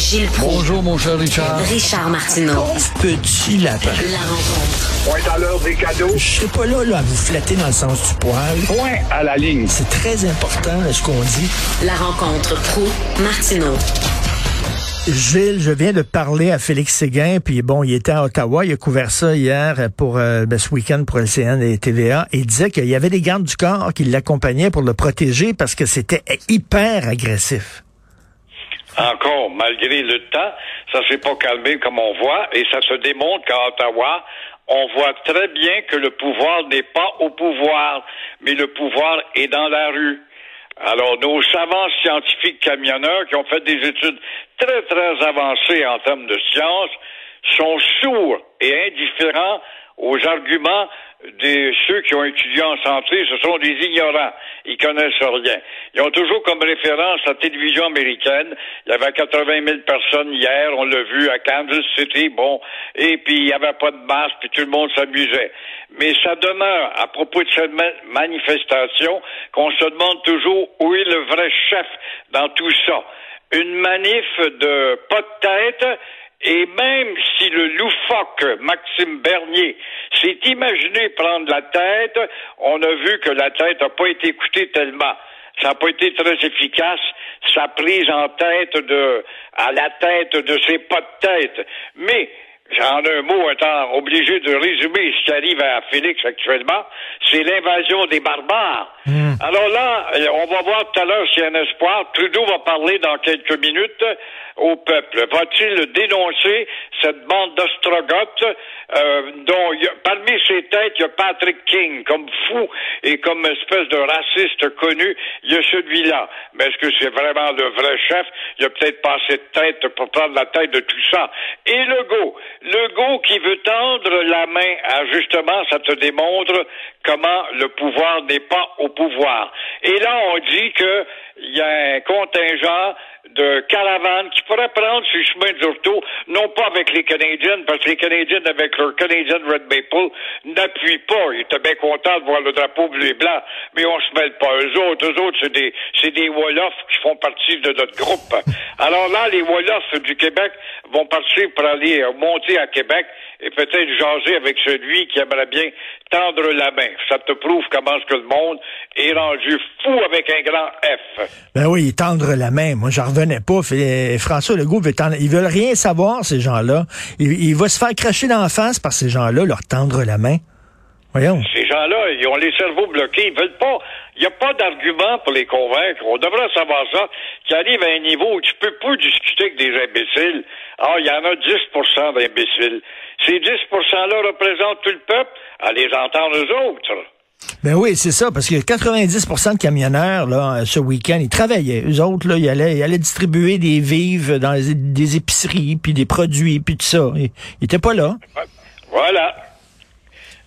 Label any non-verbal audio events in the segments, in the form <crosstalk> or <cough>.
Gilles Proulx. Bonjour, mon cher Richard. Richard Martineau. Petit lapin. La rencontre. Point à l'heure des cadeaux. Je serai pas là, là à vous flatter dans le sens du poil. Point à la ligne. C'est très important ce qu'on dit. La rencontre pro martineau Gilles, je viens de parler à Félix Séguin, puis bon, il était à Ottawa, il a couvert ça hier pour euh, ben, ce week-end pour LCN et TVA, et il disait qu'il y avait des gardes du corps qui l'accompagnaient pour le protéger parce que c'était hyper agressif. Encore, malgré le temps, ça s'est pas calmé comme on voit, et ça se démontre qu'à Ottawa, on voit très bien que le pouvoir n'est pas au pouvoir, mais le pouvoir est dans la rue. Alors, nos savants scientifiques camionneurs qui ont fait des études très, très avancées en termes de science sont sourds et indifférents aux arguments de ceux qui ont étudié en santé, ce sont des ignorants. Ils connaissent rien. Ils ont toujours comme référence la télévision américaine. Il y avait 80 000 personnes hier, on l'a vu à Kansas City, bon, et puis il n'y avait pas de masque, puis tout le monde s'amusait. Mais ça demeure, à propos de cette manifestation, qu'on se demande toujours où est le vrai chef dans tout ça. Une manif de pas de tête, et même si le loufoque Maxime Bernier s'est imaginé prendre la tête, on a vu que la tête n'a pas été écoutée tellement. Ça n'a pas été très efficace, sa prise en tête de, à la tête de ses pas de tête. Mais, en un mot, étant obligé de résumer ce qui arrive à Félix actuellement, c'est l'invasion des barbares. Alors là, on va voir tout à l'heure s'il y a un espoir. Trudeau va parler dans quelques minutes au peuple. Va-t-il dénoncer cette bande d'ostrogoths euh, dont parmi ses têtes, il y a Patrick King comme fou et comme espèce de raciste connu, il y a celui-là. Mais est-ce que c'est vraiment le vrai chef? Il a peut-être pas assez de tête pour prendre la tête de tout ça. Et Legault, Legault qui veut tendre la main à justement, ça te démontre comment le pouvoir n'est pas au pouvoir. Et là, on dit que il y a un contingent de caravanes qui pourraient prendre ce chemin d'Urto, non pas avec les Canadiens, parce que les Canadiens, avec leur Canadian Red Maple, n'appuient pas. Ils étaient bien contents de voir le drapeau bleu et blanc, mais on se mêle pas. Eux autres, eux autres, c'est des, c'est des Wolofs qui font partie de notre groupe. Alors là, les Wolofs du Québec vont partir pour aller monter à Québec et peut-être jaser avec celui qui aimerait bien tendre la main. Ça te prouve comment est-ce que le monde est rendu fou avec un grand F. Ben oui, tendre la main. Moi, j'en pas. François Legault veut. Ils veulent rien savoir, ces gens-là. Il, il va se faire cracher d'en face par ces gens-là, leur tendre la main. Voyons. Ces gens-là, ils ont les cerveaux bloqués. Ils veulent pas. Il n'y a pas d'argument pour les convaincre. On devrait savoir ça, qui arrive à un niveau où tu peux pas discuter avec des imbéciles. Ah, il y en a 10% d'imbéciles. Ces 10% là représentent tout le peuple. À les entendre eux autres. Ben oui, c'est ça, parce que 90% de camionneurs, là, ce week-end, ils travaillaient. Eux autres, là, ils allaient, distribuer des vives dans des épiceries, puis des produits, puis tout ça. Ils n'étaient pas là. Voilà.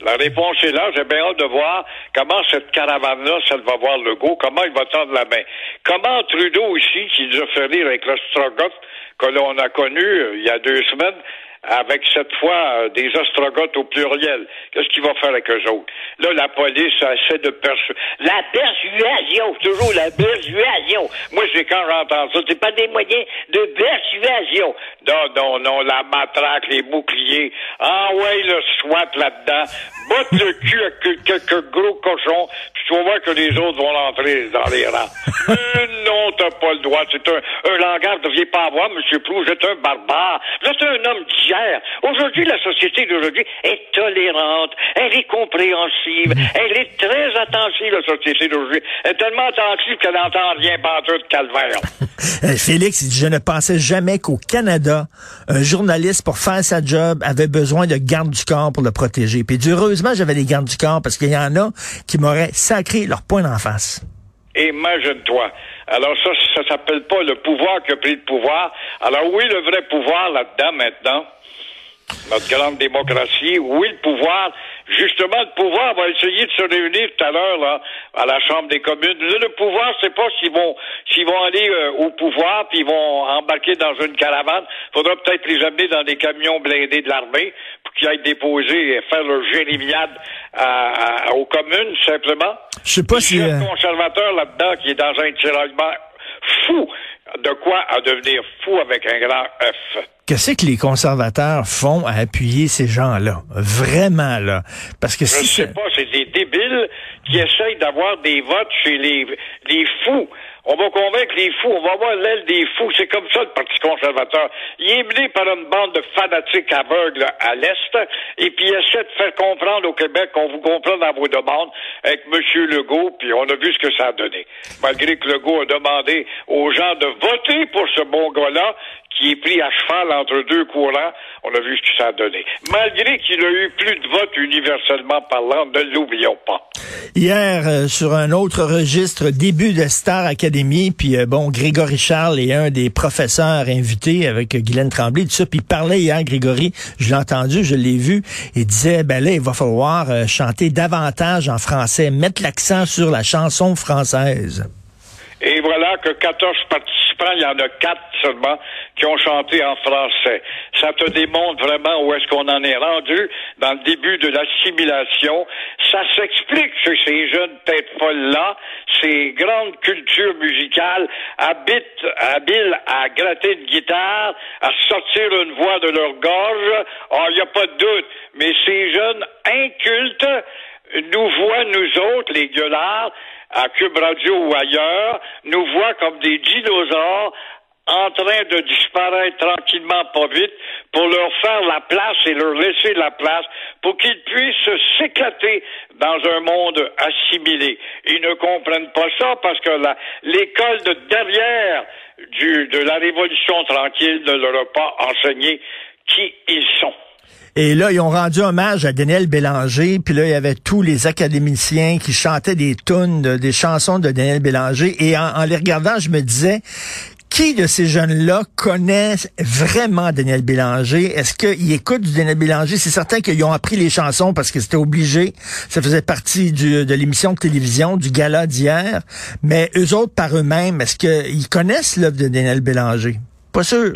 La réponse est là. J'ai bien hâte de voir comment cette caravane-là, ça va voir le go, comment il va tendre la main. Comment Trudeau aussi, qui nous a fait rire avec l'ostrogoth que l'on a connu euh, il y a deux semaines, avec cette fois euh, des ostrogoths au pluriel. Qu'est-ce qu'il va faire avec eux autres? Là, la police essaie de persuader. La persuasion! Toujours la persuasion! Moi, c'est quand j'entends ça. C'est pas des moyens de persuasion. Non, non, non, la matraque, les boucliers. Ah ouais, le SWAT là-dedans. Botte le cul avec quelques gros cochons, puis tu vas voir que les autres vont rentrer dans les rangs. Euh, non, t'as pas le droit. C'est un, un langage, ne deviez pas avoir, M. Prou, c'est un barbare. C'est un homme d'hier. Aujourd'hui, la société d'aujourd'hui est tolérante, elle est compréhensive, elle est très attentive, la société d'aujourd'hui. Elle est tellement attentive qu'elle n'entend rien battre de calvaire. <laughs> Félix, il dit, je ne pensais jamais qu'au Canada, un journaliste, pour faire sa job, avait besoin de garde du corps pour le protéger. Puis, heureusement, j'avais des gardes du corps parce qu'il y en a qui m'auraient sacré leur poing en face. Imagine-toi. Alors ça, ça s'appelle pas le pouvoir qui a pris le pouvoir. Alors oui, le vrai pouvoir là-dedans maintenant, notre grande démocratie, oui, le pouvoir, justement, le pouvoir va essayer de se réunir tout à l'heure là à la Chambre des communes. Là, le pouvoir, c'est pas s'ils vont s'ils vont aller euh, au pouvoir puis ils vont embarquer dans une caravane. Faudra peut-être les amener dans des camions blindés de l'armée pour qu'ils aillent déposer et faire leur jérémiade à, à, aux communes simplement. Je sais pas Il si y a euh, un conservateur là-dedans qui est dans un tiraillement fou. De quoi à devenir fou avec un grand F. Qu'est-ce que les conservateurs font à appuyer ces gens-là? Vraiment, là. Parce que Je si sais pas, c'est des débiles qui essayent d'avoir des votes chez les, les fous. On va convaincre les fous, on va avoir l'aile des fous. C'est comme ça le Parti conservateur. Il est mené par une bande de fanatiques aveugles à l'Est, et puis il essaie de faire comprendre au Québec qu'on vous comprend dans vos demandes avec M. Legault, puis on a vu ce que ça a donné. Malgré que Legault a demandé aux gens de voter pour ce bon gars-là, qui est pris à cheval entre deux courants, on a vu ce que ça a donné. Malgré qu'il a eu plus de votes universellement parlant, ne l'oublions pas. Hier, euh, sur un autre registre, début de Star Academy, puis euh, bon, Grégory Charles est un des professeurs invités avec euh, Guylaine Tremblay, tout ça, puis il parlait hier, Grégory, je l'ai entendu, je l'ai vu, il disait, ben là, il va falloir euh, chanter davantage en français, mettre l'accent sur la chanson française. Et voilà que 14 participants, il y en a 4 seulement qui ont chanté en français. Ça te démontre vraiment où est-ce qu'on en est rendu dans le début de l'assimilation. Ça s'explique que ces jeunes têtes folles-là, ces grandes cultures musicales, habiles à gratter une guitare, à sortir une voix de leur gorge. Oh, il n'y a pas de doute. Mais ces jeunes incultes nous voient, nous autres, les gueulards, à Cube Radio ou ailleurs, nous voient comme des dinosaures en train de disparaître tranquillement, pas vite, pour leur faire la place et leur laisser la place pour qu'ils puissent s'éclater dans un monde assimilé. Ils ne comprennent pas ça parce que l'école de derrière de la Révolution tranquille ne leur a pas enseigné qui ils sont. Et là, ils ont rendu hommage à Daniel Bélanger, puis là, il y avait tous les académiciens qui chantaient des tunes, de- des chansons de Daniel Bélanger, et en, les regardant, je me disais, qui de ces jeunes-là connaissent vraiment Daniel Bélanger? Est-ce qu'ils écoutent du Daniel Bélanger? C'est certain qu'ils ont appris les chansons parce que c'était obligé. Ça faisait partie de l'émission de télévision, du gala d'hier. Mais eux autres, par eux-mêmes, est-ce qu'ils connaissent l'œuvre de Daniel Bélanger? Pas sûr.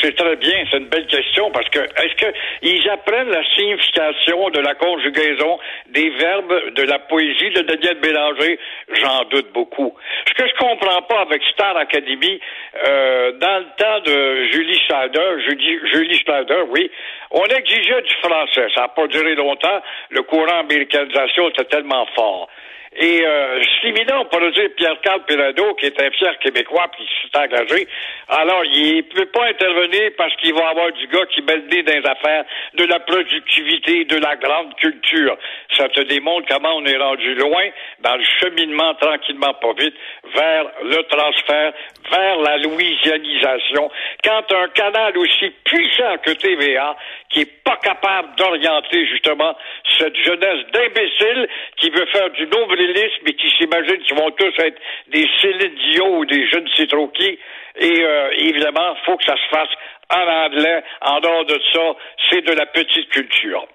C'est très bien, c'est une belle question parce que est-ce que ils apprennent la signification de la conjugaison des verbes de la poésie de Daniel Bélanger? J'en doute beaucoup. Ce que je comprends pas avec Star Academy, euh, dans le temps de Julie Schneider, Julie, Julie Schneider, oui, on exigeait du français. Ça n'a pas duré longtemps. Le courant américanisation était tellement fort. Et euh, Slimina, on pourrait dire Pierre-Carl Pirado, qui est un fier québécois, puis qui s'est engagé. Alors, il ne peut pas intervenir parce qu'il va avoir du gars qui met le nez dans les affaires de la productivité, de la grande culture. Ça te démontre comment on est rendu loin dans le cheminement, tranquillement, pas vite, vers le transfert, vers la louisianisation. Quand un canal aussi puissant que TVA, qui est pas capable d'orienter justement cette jeunesse d'imbéciles qui veut faire du nombrilisme et qui s'imagine qu'ils vont tous être des Céline ou des jeunes sais trop qui. Et euh, évidemment, faut que ça se fasse en anglais. En dehors de ça, c'est de la petite culture.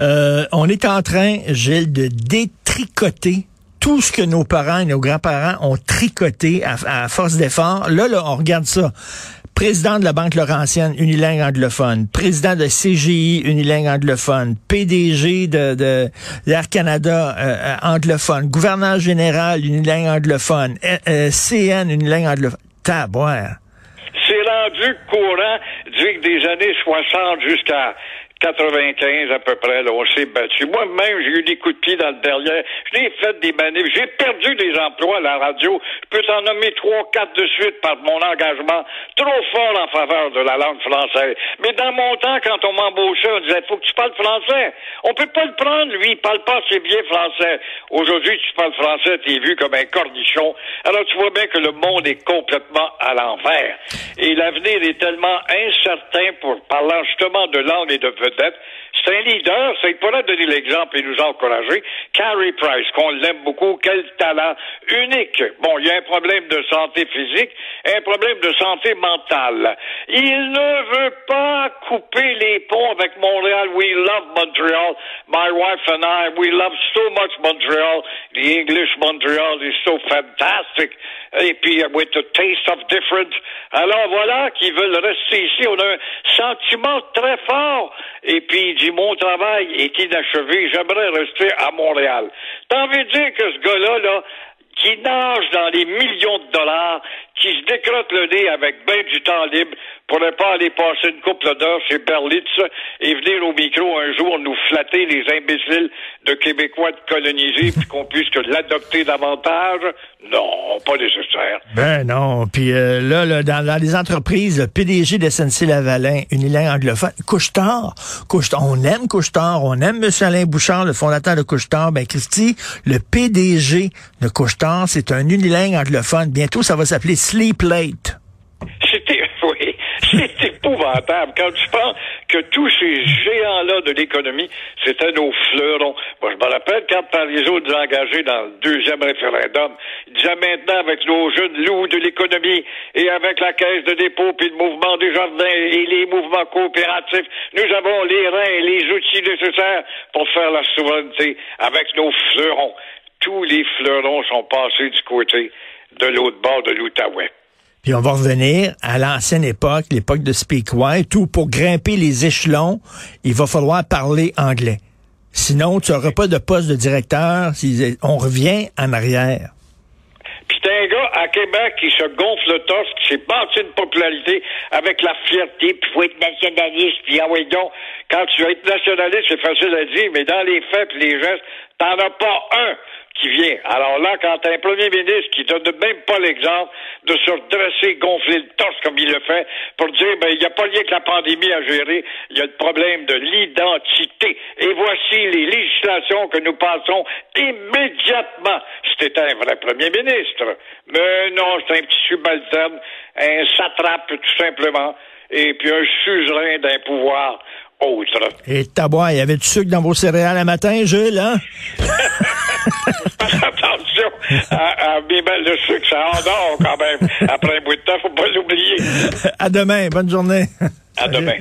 Euh, on est en train, Gilles, de détricoter tout ce que nos parents et nos grands-parents ont tricoté à, à force d'effort. Là, là, on regarde ça. Président de la Banque Laurentienne, unilingue anglophone. Président de CGI, unilingue anglophone. PDG de, de l'Air Canada, euh, anglophone. Gouverneur général, unilingue anglophone. Euh, euh, CN, unilingue anglophone. Taboire. C'est rendu courant que des années 60 jusqu'à 95 à peu près, là, on s'est battu. Moi-même, j'ai eu des coups de pied dans le derrière. J'ai fait des manifs. J'ai perdu des emplois à la radio. Je peux t'en nommer trois, quatre de suite par mon engagement trop fort en faveur de la langue française. Mais dans mon temps, quand on m'embauchait, on disait, faut que tu parles français. On peut pas le prendre, lui. Il parle pas assez bien français. Aujourd'hui, tu parles français, t'es vu comme un cornichon. Alors, tu vois bien que le monde est complètement à l'envers. Et l'avenir est tellement incertain pour parlant justement de langue et de heard that. C'est un leader, c'est pour donner l'exemple et nous encourager. Carrie Price, qu'on l'aime beaucoup, quel talent unique. Bon, il y a un problème de santé physique, un problème de santé mentale. Il ne veut pas couper les ponts avec Montréal. We love Montreal. My wife and I, we love so much Montreal. The English Montreal is so fantastic. Et puis, uh, with a taste of different. Alors voilà, qu'ils veulent rester ici. On a un sentiment très fort. Et puis, dit, mon travail est inachevé. J'aimerais rester à Montréal. T'as envie de dire que ce gars-là, là, qui nage dans les millions de dollars, qui se décrotte le nez avec bien du temps libre, pourrait pas aller passer une couple d'heures chez Berlitz et venir au micro un jour nous flatter les imbéciles de Québécois de coloniser puis qu'on puisse l'adopter davantage? Non, pas nécessaire. Ben non. Puis euh, là, là dans, dans, les entreprises, le PDG de SNC-Lavalin, Unilingue anglophone, Couchetard, Couchetard, on aime Couchetard, on aime M. Alain Bouchard, le fondateur de Couchetard. Ben Christy, le PDG de Couchetard, c'est un unilingue anglophone. Bientôt, ça va s'appeler Sleep Late. C'était, <laughs> oui, c'est épouvantable. Quand tu penses que tous ces géants-là de l'économie, c'était nos fleurons. Moi, je me rappelle quand Parizeau nous a engagés dans le deuxième référendum, il disait maintenant avec nos jeunes loups de l'économie et avec la caisse de dépôt puis le mouvement des jardins et les mouvements coopératifs, nous avons les reins et les outils nécessaires pour faire la souveraineté avec nos fleurons. Tous les fleurons sont passés du côté de l'autre bord de l'Outaouais. Puis on va revenir à l'ancienne époque, l'époque de Speak White, où pour grimper les échelons, il va falloir parler anglais. Sinon, tu n'auras pas de poste de directeur. On revient en arrière. Puis t'es un gars à Québec qui se gonfle le torse, qui s'est bâti une popularité avec la fierté, puis faut être nationaliste, puis ah oui donc, quand tu veux être nationaliste, c'est facile à dire, mais dans les faits et les gestes, t'en as pas un qui vient. Alors là, quand t'as un premier ministre qui donne même pas l'exemple de se redresser, gonfler le torse comme il le fait, pour dire, ben, il n'y a pas lien que la pandémie à gérer, il y a le problème de l'identité. Et voici les législations que nous passons immédiatement. C'était un vrai premier ministre. Mais non, c'est un petit subalterne, un satrape, tout simplement, et puis un suzerain d'un pouvoir autre. Et tabois, il y avait du sucre dans vos céréales à matin, Jules, hein? <laughs> Attention à, à le sucre, ça endort quand même. Après un bout de temps, faut pas l'oublier. <laughs> À demain. Bonne journée. À demain.